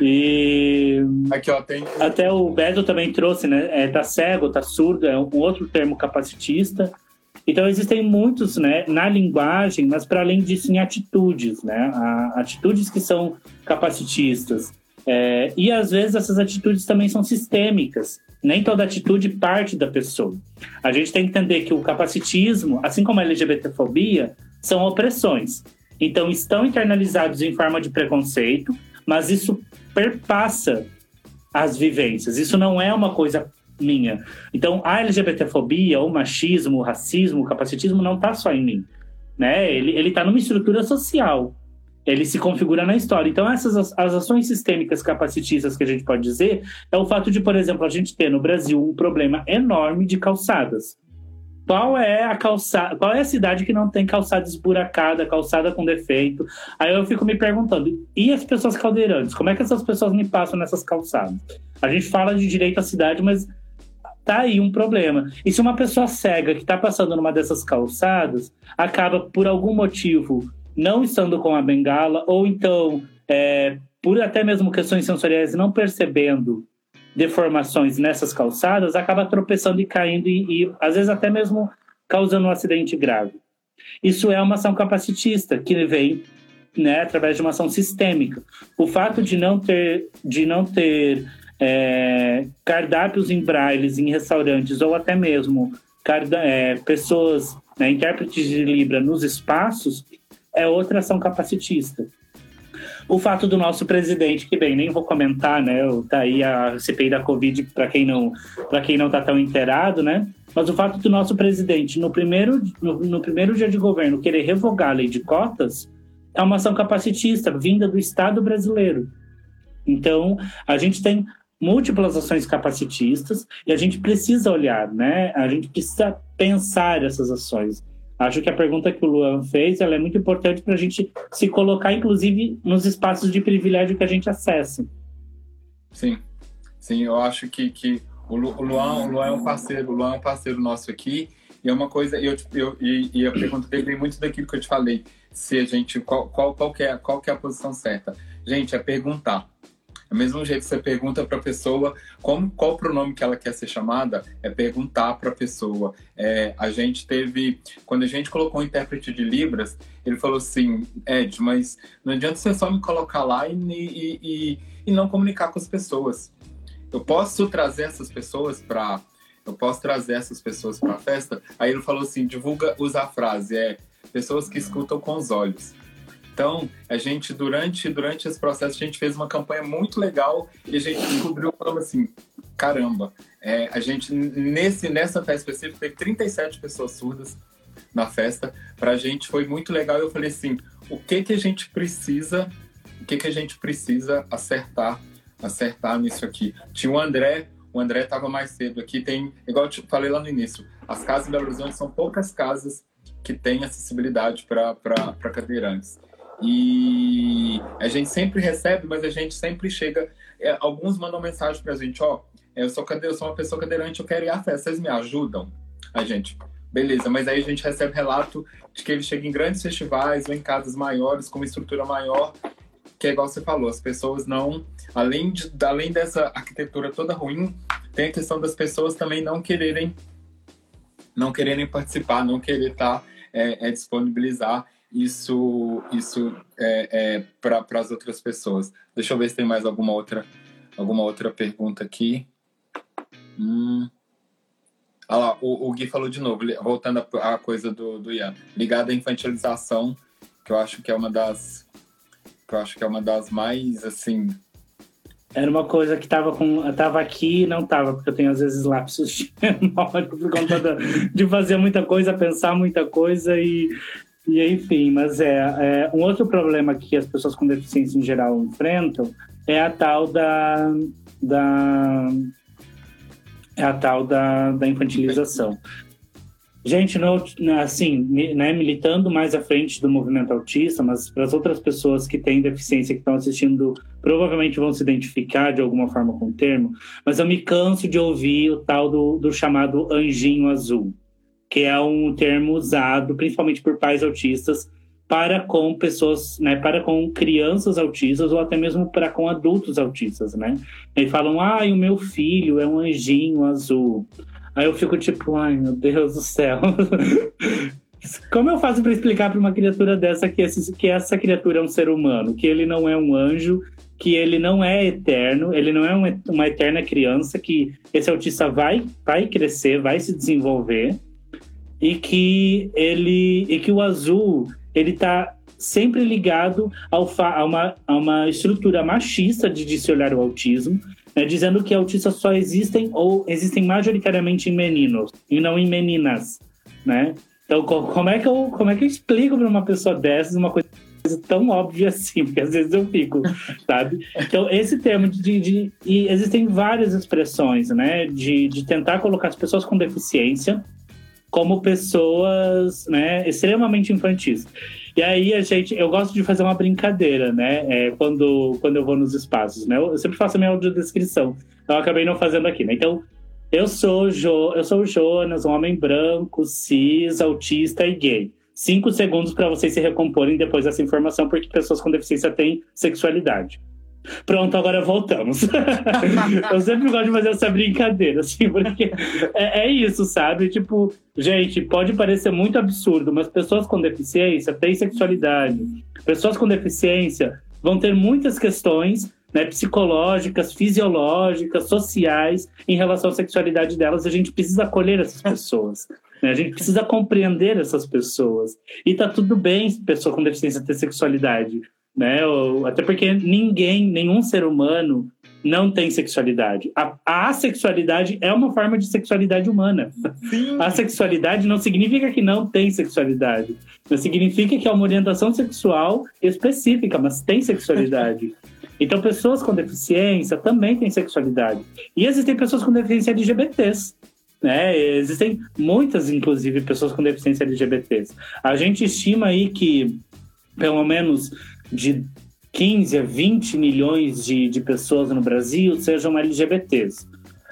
Speaker 3: E
Speaker 2: aqui ó, tem
Speaker 3: até o Beto também trouxe, né? É, tá cego, tá surdo, é um outro termo capacitista. Então existem muitos, né, na linguagem, mas para além disso em atitudes, né, atitudes que são capacitistas. É, e às vezes essas atitudes também são sistêmicas. Nem toda atitude parte da pessoa. A gente tem que entender que o capacitismo, assim como a LGBTfobia, são opressões. Então estão internalizados em forma de preconceito, mas isso perpassa as vivências. Isso não é uma coisa minha. Então, a LGBTfobia, o machismo, o racismo, o capacitismo não está só em mim. Né? Ele, ele tá numa estrutura social. Ele se configura na história. Então, essas as ações sistêmicas capacitistas que a gente pode dizer é o fato de, por exemplo, a gente ter no Brasil um problema enorme de calçadas. Qual é a calçada, qual é a cidade que não tem calçada esburacada, calçada com defeito? Aí eu fico me perguntando, e as pessoas caldeirantes? Como é que essas pessoas me passam nessas calçadas? A gente fala de direito à cidade, mas tá aí um problema. E se uma pessoa cega que está passando numa dessas calçadas acaba por algum motivo não estando com a bengala ou então é, por até mesmo questões sensoriais não percebendo deformações nessas calçadas, acaba tropeçando e caindo e, e às vezes até mesmo causando um acidente grave. Isso é uma ação capacitista que vem né, através de uma ação sistêmica. O fato de não ter, de não ter é, cardápios em braille em restaurantes ou até mesmo é, pessoas, né, intérpretes de Libra nos espaços, é outra ação capacitista. O fato do nosso presidente, que bem, nem vou comentar, né? Tá aí a CPI da Covid para quem não para quem não tá tão inteirado, né? Mas o fato do nosso presidente, no primeiro, no, no primeiro dia de governo, querer revogar a lei de cotas, é uma ação capacitista vinda do Estado brasileiro. Então, a gente tem múltiplas ações capacitistas e a gente precisa olhar, né? A gente precisa pensar essas ações. Acho que a pergunta que o Luan fez ela é muito importante para a gente se colocar, inclusive, nos espaços de privilégio que a gente acessa.
Speaker 2: Sim, sim, eu acho que, que o, Luan, o Luan é um parceiro, o Luan é um parceiro nosso aqui e é uma coisa, eu, eu, e, e a pergunta dele vem muito daquilo que eu te falei, se a gente, qual, qual, qual, é, qual é a posição certa? Gente, é perguntar do mesmo jeito que você pergunta para a pessoa como, qual o pronome que ela quer ser chamada, é perguntar para a pessoa. É, a gente teve, quando a gente colocou um intérprete de Libras, ele falou assim: Ed, mas não adianta você só me colocar lá e, e, e, e não comunicar com as pessoas. Eu posso trazer essas pessoas para. Eu posso trazer essas pessoas para a festa? Aí ele falou assim: divulga, usa a frase, é pessoas que escutam com os olhos. Então, a gente, durante, durante esse processo, a gente fez uma campanha muito legal e a gente descobriu, falando assim, caramba, é, a gente, nesse, nessa festa específica, teve 37 pessoas surdas, na festa. Pra gente foi muito legal. Eu falei assim, o que que a gente precisa, o que que a gente precisa acertar, acertar nisso aqui. Tinha o André, o André estava mais cedo aqui. Tem, igual eu falei lá no início, as casas em Belo Horizonte são poucas casas que têm acessibilidade para cadeirantes. E a gente sempre recebe, mas a gente sempre chega. É, alguns mandam mensagem para a gente: Ó, eu sou, cadeira, eu sou uma pessoa cadeirante, eu quero ir à festa, vocês me ajudam? A gente, beleza, mas aí a gente recebe relato de que ele chega em grandes festivais ou em casas maiores, com uma estrutura maior, que é igual você falou, as pessoas não, além, de, além dessa arquitetura toda ruim, tem a questão das pessoas também não quererem não quererem participar, não querer estar tá, é, é disponibilizar isso isso é, é para as outras pessoas. Deixa eu ver se tem mais alguma outra alguma outra pergunta aqui. Hum. Ah lá, o, o, Gui falou de novo, voltando à coisa do, do Ian, ligado à infantilização, que eu acho que é uma das que eu acho que é uma das mais assim
Speaker 3: era uma coisa que tava com tava aqui e não tava porque eu tenho às vezes lapsos de memória por conta de fazer muita coisa pensar muita coisa e, e enfim mas é, é, um outro problema que as pessoas com deficiência em geral enfrentam é a tal da da é a tal da, da infantilização. Gente, não, assim, né, militando mais à frente do movimento autista, mas para as outras pessoas que têm deficiência que estão assistindo, provavelmente vão se identificar de alguma forma com o termo, mas eu me canso de ouvir o tal do, do chamado anjinho azul, que é um termo usado principalmente por pais autistas para com pessoas, né, para com crianças autistas ou até mesmo para com adultos autistas, né? E falam, ah, o meu filho é um anjinho azul. Aí eu fico tipo, ai meu Deus do céu. Como eu faço para explicar para uma criatura dessa que, esse, que essa criatura é um ser humano, que ele não é um anjo, que ele não é eterno, ele não é uma, uma eterna criança, que esse autista vai, vai crescer, vai se desenvolver e que ele e que o azul ele está sempre ligado ao a, uma, a uma estrutura machista de, de se olhar o autismo, né, dizendo que autistas só existem ou existem majoritariamente em meninos e não em meninas, né? Então, como é que eu, como é que eu explico para uma pessoa dessas uma coisa tão óbvia assim? Porque às vezes eu fico, sabe? Então, esse termo de, de e existem várias expressões, né, de, de tentar colocar as pessoas com deficiência como pessoas, né, extremamente infantis. E aí a gente, eu gosto de fazer uma brincadeira, né? É, quando, quando eu vou nos espaços, né? Eu sempre faço a minha audiodescrição. Eu acabei não fazendo aqui, né? Então, eu sou, jo, eu sou o Jonas, um homem branco, cis, autista e gay. Cinco segundos para vocês se recomporem depois dessa informação, porque pessoas com deficiência têm sexualidade. Pronto, agora voltamos. eu sempre gosto de fazer essa brincadeira, assim, porque é, é, isso, sabe? Tipo, gente, pode parecer muito absurdo, mas pessoas com deficiência têm sexualidade. Pessoas com deficiência vão ter muitas questões né, psicológicas, fisiológicas, sociais em relação à sexualidade delas. A gente precisa acolher essas pessoas. Né? A gente precisa compreender essas pessoas. E tá tudo bem pessoa com deficiência ter sexualidade né? Até porque ninguém, nenhum ser humano não tem sexualidade. A, a sexualidade é uma forma de sexualidade humana. Sim. A sexualidade não significa que não tem sexualidade. Não significa que é uma orientação sexual específica, mas tem sexualidade. Então, pessoas com deficiência também têm sexualidade. E existem pessoas com deficiência LGBTs. Né? Existem muitas, inclusive, pessoas com deficiência LGBTs. A gente estima aí que pelo menos de 15 a 20 milhões de, de pessoas no Brasil sejam LGBTs.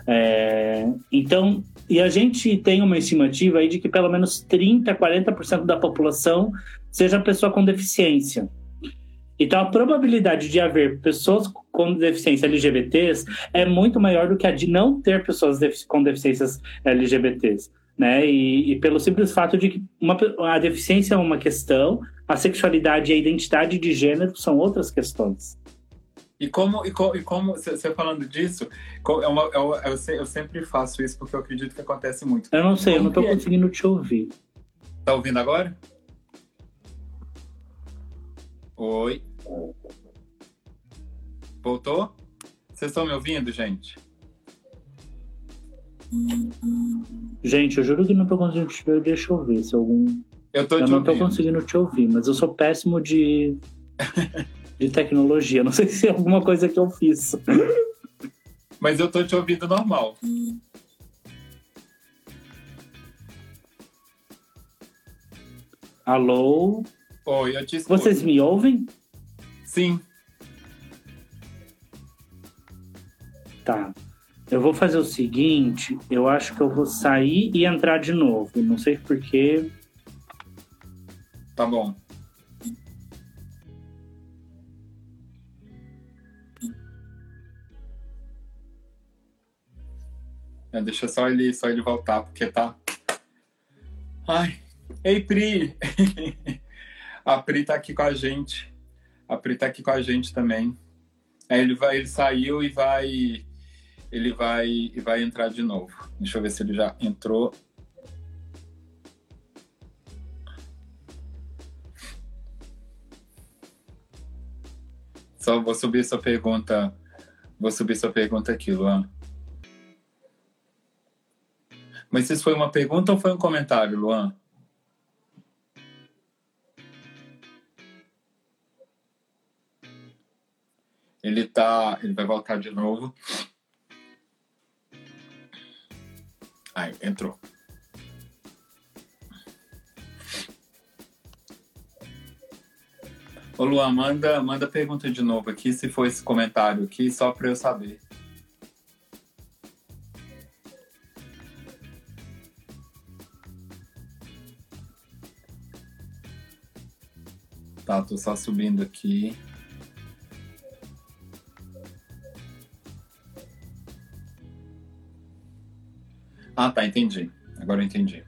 Speaker 3: É, então, e a gente tem uma estimativa aí de que pelo menos 30, 40% da população seja pessoa com deficiência. Então, a probabilidade de haver pessoas com deficiência LGBTs é muito maior do que a de não ter pessoas com deficiências LGBTs. Né? E, e pelo simples fato de que uma, a deficiência é uma questão, a sexualidade e a identidade de gênero são outras questões.
Speaker 2: E como, e, co, e como você falando disso, é uma, eu, eu, eu, sempre faço isso porque eu acredito que acontece muito.
Speaker 3: Eu não sei, como eu não estou é? conseguindo te ouvir.
Speaker 2: Tá ouvindo agora? Oi. Voltou? Vocês estão me ouvindo, gente?
Speaker 3: Gente, eu juro que não estou conseguindo te ver. Deixa eu ver se algum
Speaker 2: Eu,
Speaker 3: eu não tô
Speaker 2: ouvindo.
Speaker 3: conseguindo te ouvir, mas eu sou péssimo de, de tecnologia. Não sei se é alguma coisa que eu fiz.
Speaker 2: Mas eu tô te ouvindo normal.
Speaker 3: Alô?
Speaker 2: Oi, eu te escuto.
Speaker 3: Vocês me ouvem?
Speaker 2: Sim.
Speaker 3: Tá. Eu vou fazer o seguinte, eu acho que eu vou sair e entrar de novo. Não sei porquê.
Speaker 2: Tá bom. É, deixa só ele, só ele voltar, porque tá. Ai. Ei, Pri! a Pri tá aqui com a gente. A Pri tá aqui com a gente também. Ele vai, ele saiu e vai. Ele vai e vai entrar de novo. Deixa eu ver se ele já entrou. Só vou subir sua pergunta. Vou subir sua pergunta aqui, Luan. Mas isso foi uma pergunta ou foi um comentário, Luan? Ele tá. Ele vai voltar de novo. Aí, entrou. Ô Luan, manda, manda pergunta de novo aqui, se for esse comentário aqui, só para eu saber. Tá, tô só subindo aqui. Ah, tá, entendi. Agora eu entendi.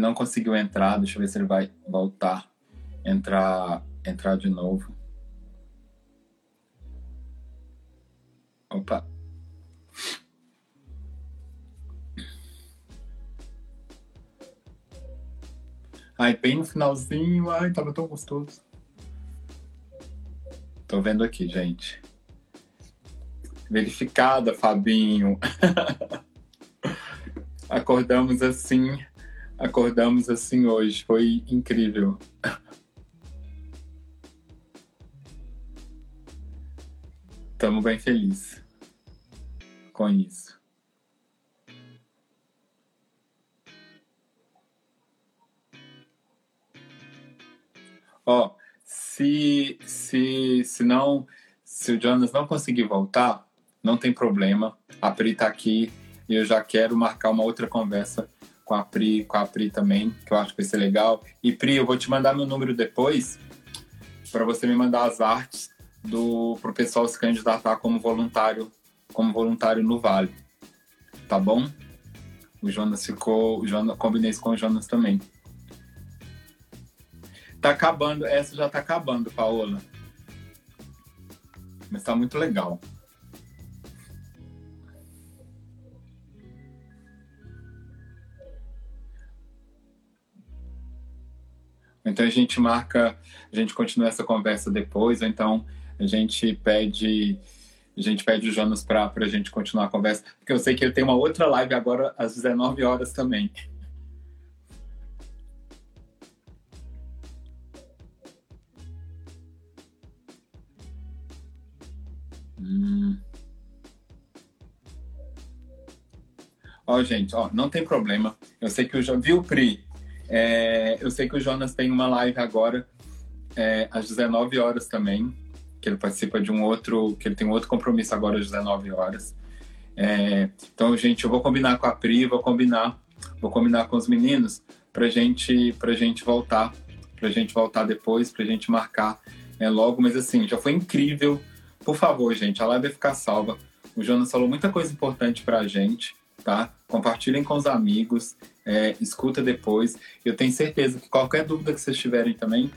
Speaker 2: Não conseguiu entrar, deixa eu ver se ele vai voltar, entrar, entrar de novo. Opa. Ai, bem no finalzinho, ai, tava tão gostoso. Tô vendo aqui, gente. Verificada, Fabinho. Acordamos assim acordamos assim hoje. Foi incrível. Estamos bem felizes com isso. Ó, se, se, se não, se o Jonas não conseguir voltar, não tem problema. A Pri tá aqui e eu já quero marcar uma outra conversa com a Pri, com a Pri também, que eu acho que vai ser legal. E Pri, eu vou te mandar meu número depois para você me mandar as artes do pro pessoal se candidatar como voluntário, como voluntário no Vale. Tá bom? O Jonas ficou, o Jonas, combinei isso com o Jonas também. Tá acabando, essa já tá acabando, Paola. Mas tá muito legal. Então a gente marca, a gente continua essa conversa depois, ou então a gente pede, a gente pede o Jonas para a gente continuar a conversa, porque eu sei que ele tem uma outra live agora às 19 horas também. Hum. Ó, gente, ó, não tem problema. Eu sei que o Jonas. Viu, Pri? É, eu sei que o Jonas tem uma live agora, é, às 19 horas também, que ele participa de um outro. que ele tem um outro compromisso agora às 19 horas. É, então, gente, eu vou combinar com a Pri, vou combinar, vou combinar com os meninos pra gente, pra gente voltar, pra gente voltar depois, pra gente marcar é, logo, mas assim, já foi incrível. Por favor, gente, a live vai ficar salva. O Jonas falou muita coisa importante pra gente, tá? Compartilhem com os amigos, é, escuta depois. Eu tenho certeza que qualquer dúvida que vocês tiverem também,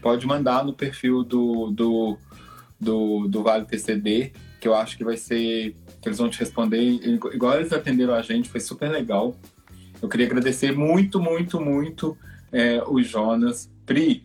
Speaker 2: pode mandar no perfil do, do, do, do Vale PCD, que eu acho que vai ser. que eles vão te responder. Igual eles atenderam a gente, foi super legal. Eu queria agradecer muito, muito, muito é, o Jonas. Pri,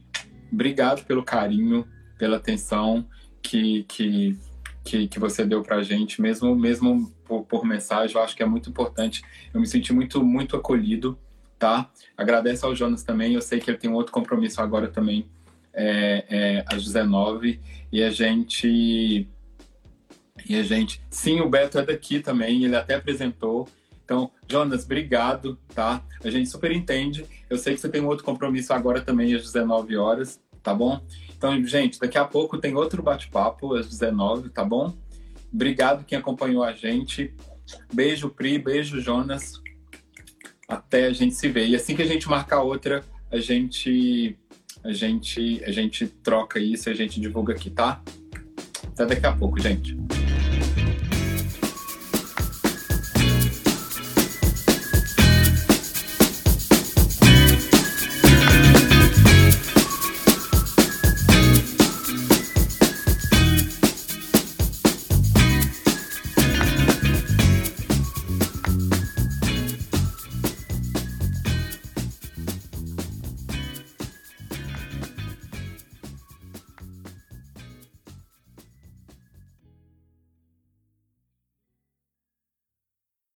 Speaker 2: obrigado pelo carinho, pela atenção que, que, que, que você deu pra gente, mesmo, mesmo por, por mensagem, eu acho que é muito importante. Eu me senti muito, muito acolhido, tá? Agradeço ao Jonas também, eu sei que ele tem um outro compromisso agora também, é, é, às 19 e a gente e a gente sim o Beto é daqui também ele até apresentou então Jonas obrigado tá a gente super entende eu sei que você tem um outro compromisso agora também às 19 horas tá bom então gente daqui a pouco tem outro bate-papo às 19 tá bom obrigado quem acompanhou a gente beijo Pri beijo Jonas até a gente se ver e assim que a gente marcar outra a gente a gente, a gente troca isso e a gente divulga aqui, tá? Até daqui a pouco, gente.